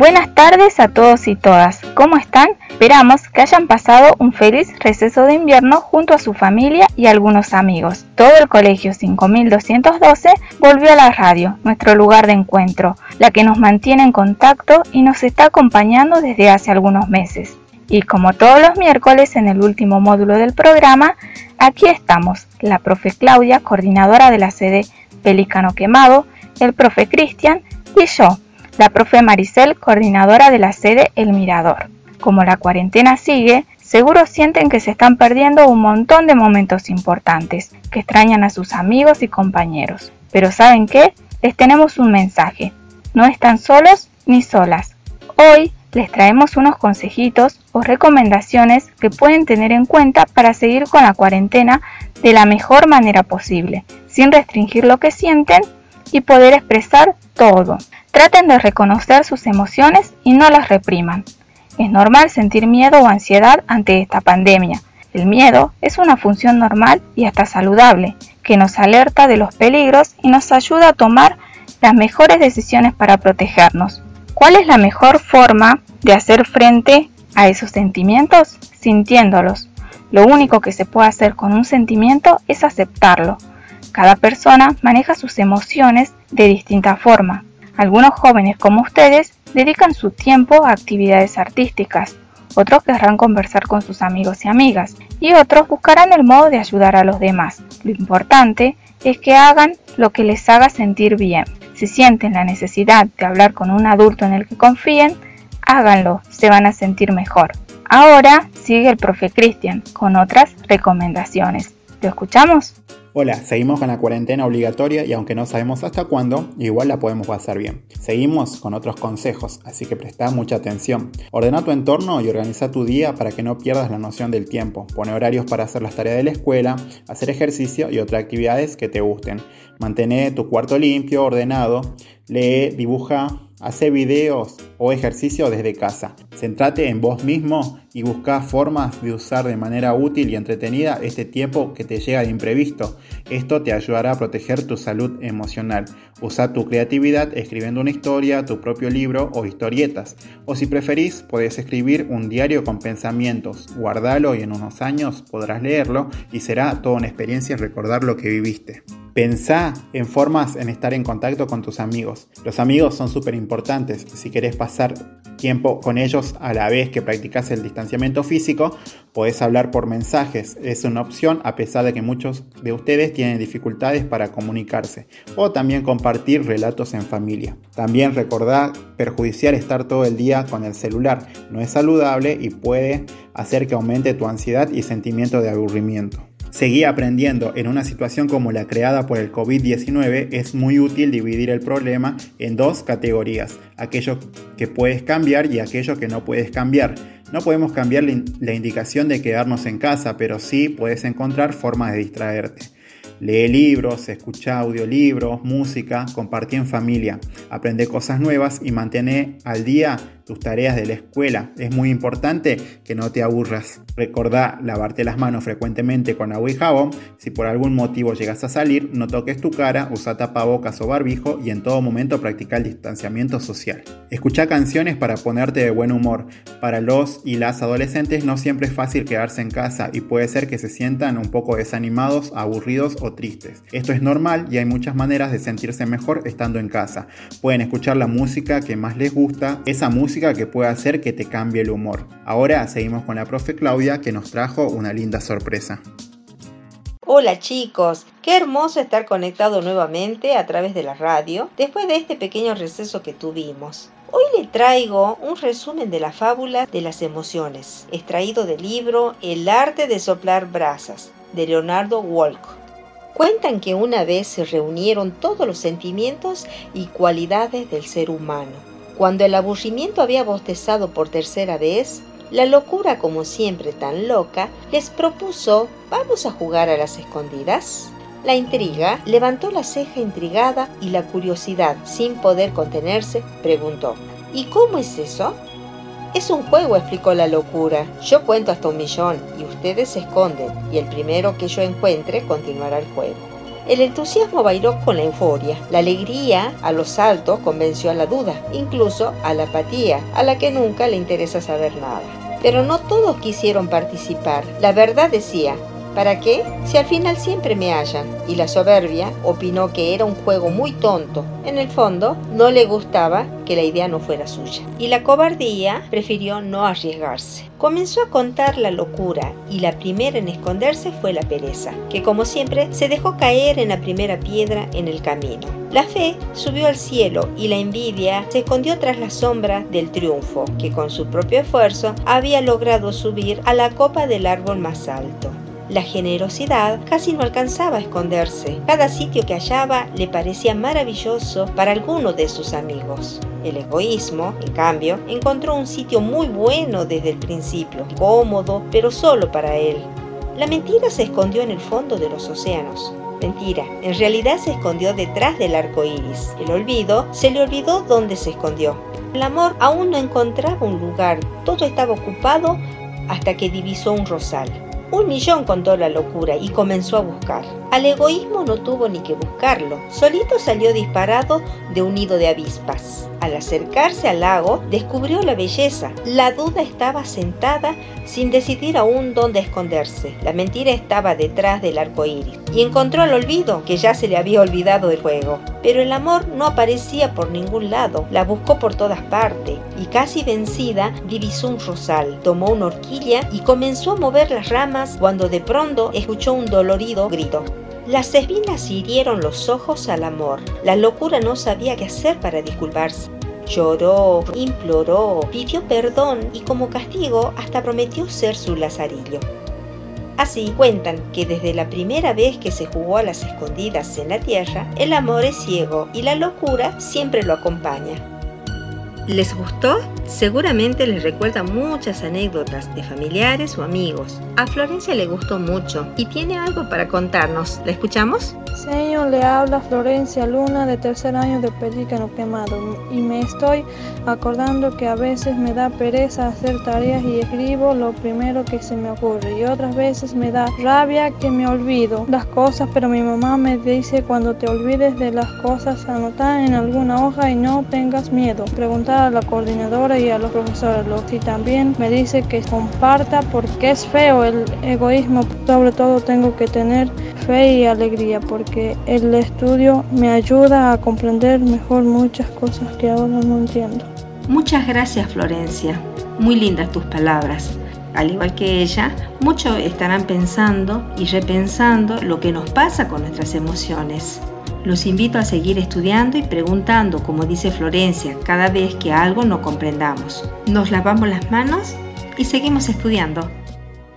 Buenas tardes a todos y todas. ¿Cómo están? Esperamos que hayan pasado un feliz receso de invierno junto a su familia y algunos amigos. Todo el Colegio 5212 volvió a la radio, nuestro lugar de encuentro, la que nos mantiene en contacto y nos está acompañando desde hace algunos meses. Y como todos los miércoles en el último módulo del programa, aquí estamos, la profe Claudia, coordinadora de la sede Pelicano Quemado, el profe Cristian y yo, la profe Maricel, coordinadora de la sede El Mirador. Como la cuarentena sigue, seguro sienten que se están perdiendo un montón de momentos importantes, que extrañan a sus amigos y compañeros. Pero ¿saben qué? Les tenemos un mensaje. No están solos ni solas. Hoy les traemos unos consejitos o recomendaciones que pueden tener en cuenta para seguir con la cuarentena de la mejor manera posible, sin restringir lo que sienten y poder expresar todo. Traten de reconocer sus emociones y no las repriman. Es normal sentir miedo o ansiedad ante esta pandemia. El miedo es una función normal y hasta saludable, que nos alerta de los peligros y nos ayuda a tomar las mejores decisiones para protegernos. ¿Cuál es la mejor forma de hacer frente a esos sentimientos? Sintiéndolos. Lo único que se puede hacer con un sentimiento es aceptarlo. Cada persona maneja sus emociones de distinta forma. Algunos jóvenes como ustedes dedican su tiempo a actividades artísticas, otros querrán conversar con sus amigos y amigas, y otros buscarán el modo de ayudar a los demás. Lo importante es que hagan lo que les haga sentir bien. Si sienten la necesidad de hablar con un adulto en el que confíen, háganlo, se van a sentir mejor. Ahora sigue el profe Cristian con otras recomendaciones. ¿Lo escuchamos? Hola, seguimos con la cuarentena obligatoria y aunque no sabemos hasta cuándo, igual la podemos pasar bien. Seguimos con otros consejos, así que presta mucha atención. Ordena tu entorno y organiza tu día para que no pierdas la noción del tiempo. Pone horarios para hacer las tareas de la escuela, hacer ejercicio y otras actividades que te gusten. Mantén tu cuarto limpio, ordenado, lee, dibuja, hace videos o ejercicio desde casa. Centrate en vos mismo y busca formas de usar de manera útil y entretenida este tiempo que te llega de imprevisto. Esto te ayudará a proteger tu salud emocional. Usa tu creatividad escribiendo una historia, tu propio libro o historietas. O si preferís, puedes escribir un diario con pensamientos. Guardalo y en unos años podrás leerlo y será toda una experiencia recordar lo que viviste. Pensá en formas en estar en contacto con tus amigos. Los amigos son súper importantes. Si querés pasar tiempo con ellos a la vez que practicas el distanciamiento físico, podés hablar por mensajes. Es una opción a pesar de que muchos de ustedes tienen dificultades para comunicarse. O también compartir relatos en familia. También recordá perjudiciar estar todo el día con el celular. No es saludable y puede hacer que aumente tu ansiedad y sentimiento de aburrimiento. Seguí aprendiendo. En una situación como la creada por el COVID-19 es muy útil dividir el problema en dos categorías, aquello que puedes cambiar y aquello que no puedes cambiar. No podemos cambiar la indicación de quedarnos en casa, pero sí puedes encontrar formas de distraerte. Lee libros, escucha audiolibros, música, compartí en familia, aprende cosas nuevas y mantén al día tus tareas de la escuela. Es muy importante que no te aburras. Recordá lavarte las manos frecuentemente con agua y jabón. Si por algún motivo llegas a salir, no toques tu cara, usa tapabocas o barbijo y en todo momento practica el distanciamiento social. Escucha canciones para ponerte de buen humor. Para los y las adolescentes no siempre es fácil quedarse en casa y puede ser que se sientan un poco desanimados, aburridos o tristes. Esto es normal y hay muchas maneras de sentirse mejor estando en casa. Pueden escuchar la música que más les gusta, esa música que puede hacer que te cambie el humor. Ahora seguimos con la profe Claudia que nos trajo una linda sorpresa. Hola chicos, qué hermoso estar conectado nuevamente a través de la radio después de este pequeño receso que tuvimos. Hoy le traigo un resumen de la fábula de las emociones, extraído del libro El arte de soplar brasas, de Leonardo Wolk. Cuentan que una vez se reunieron todos los sentimientos y cualidades del ser humano cuando el aburrimiento había bostezado por tercera vez, la locura, como siempre tan loca, les propuso ¿Vamos a jugar a las escondidas? La intriga levantó la ceja intrigada y la curiosidad, sin poder contenerse, preguntó ¿Y cómo es eso? Es un juego, explicó la locura. Yo cuento hasta un millón y ustedes se esconden y el primero que yo encuentre continuará el juego. El entusiasmo bailó con la euforia, la alegría a los saltos convenció a la duda, incluso a la apatía, a la que nunca le interesa saber nada. Pero no todos quisieron participar. La verdad decía, ¿Para qué? Si al final siempre me hallan. Y la soberbia opinó que era un juego muy tonto. En el fondo, no le gustaba que la idea no fuera suya. Y la cobardía prefirió no arriesgarse. Comenzó a contar la locura y la primera en esconderse fue la pereza, que como siempre se dejó caer en la primera piedra en el camino. La fe subió al cielo y la envidia se escondió tras la sombra del triunfo, que con su propio esfuerzo había logrado subir a la copa del árbol más alto. La generosidad casi no alcanzaba a esconderse. Cada sitio que hallaba le parecía maravilloso para alguno de sus amigos. El egoísmo, en cambio, encontró un sitio muy bueno desde el principio, cómodo, pero solo para él. La mentira se escondió en el fondo de los océanos. Mentira, en realidad se escondió detrás del arco iris. El olvido se le olvidó dónde se escondió. El amor aún no encontraba un lugar, todo estaba ocupado hasta que divisó un rosal. Un millón contó la locura y comenzó a buscar. Al egoísmo no tuvo ni que buscarlo, solito salió disparado de un nido de avispas. Al acercarse al lago, descubrió la belleza. La duda estaba sentada sin decidir aún dónde esconderse. La mentira estaba detrás del arco iris. Y encontró al olvido, que ya se le había olvidado del juego. Pero el amor no aparecía por ningún lado. La buscó por todas partes. Y casi vencida, divisó un rosal. Tomó una horquilla y comenzó a mover las ramas cuando de pronto escuchó un dolorido grito. Las espinas hirieron los ojos al amor. La locura no sabía qué hacer para disculparse. Lloró, imploró, pidió perdón y como castigo hasta prometió ser su lazarillo. Así cuentan que desde la primera vez que se jugó a las escondidas en la tierra, el amor es ciego y la locura siempre lo acompaña. ¿Les gustó? Seguramente les recuerda muchas anécdotas de familiares o amigos. A Florencia le gustó mucho y tiene algo para contarnos. ¿La escuchamos? Señor, le habla Florencia Luna de tercer año de Pelícano Quemado y me estoy acordando que a veces me da pereza hacer tareas y escribo lo primero que se me ocurre y otras veces me da rabia que me olvido las cosas, pero mi mamá me dice cuando te olvides de las cosas anotar en alguna hoja y no tengas miedo. Preguntar a la coordinadora y a los profesores. Y también me dice que comparta porque es feo el egoísmo. Sobre todo tengo que tener fe y alegría porque el estudio me ayuda a comprender mejor muchas cosas que ahora no entiendo. Muchas gracias Florencia. Muy lindas tus palabras. Al igual que ella, muchos estarán pensando y repensando lo que nos pasa con nuestras emociones. Los invito a seguir estudiando y preguntando, como dice Florencia, cada vez que algo no comprendamos. Nos lavamos las manos y seguimos estudiando.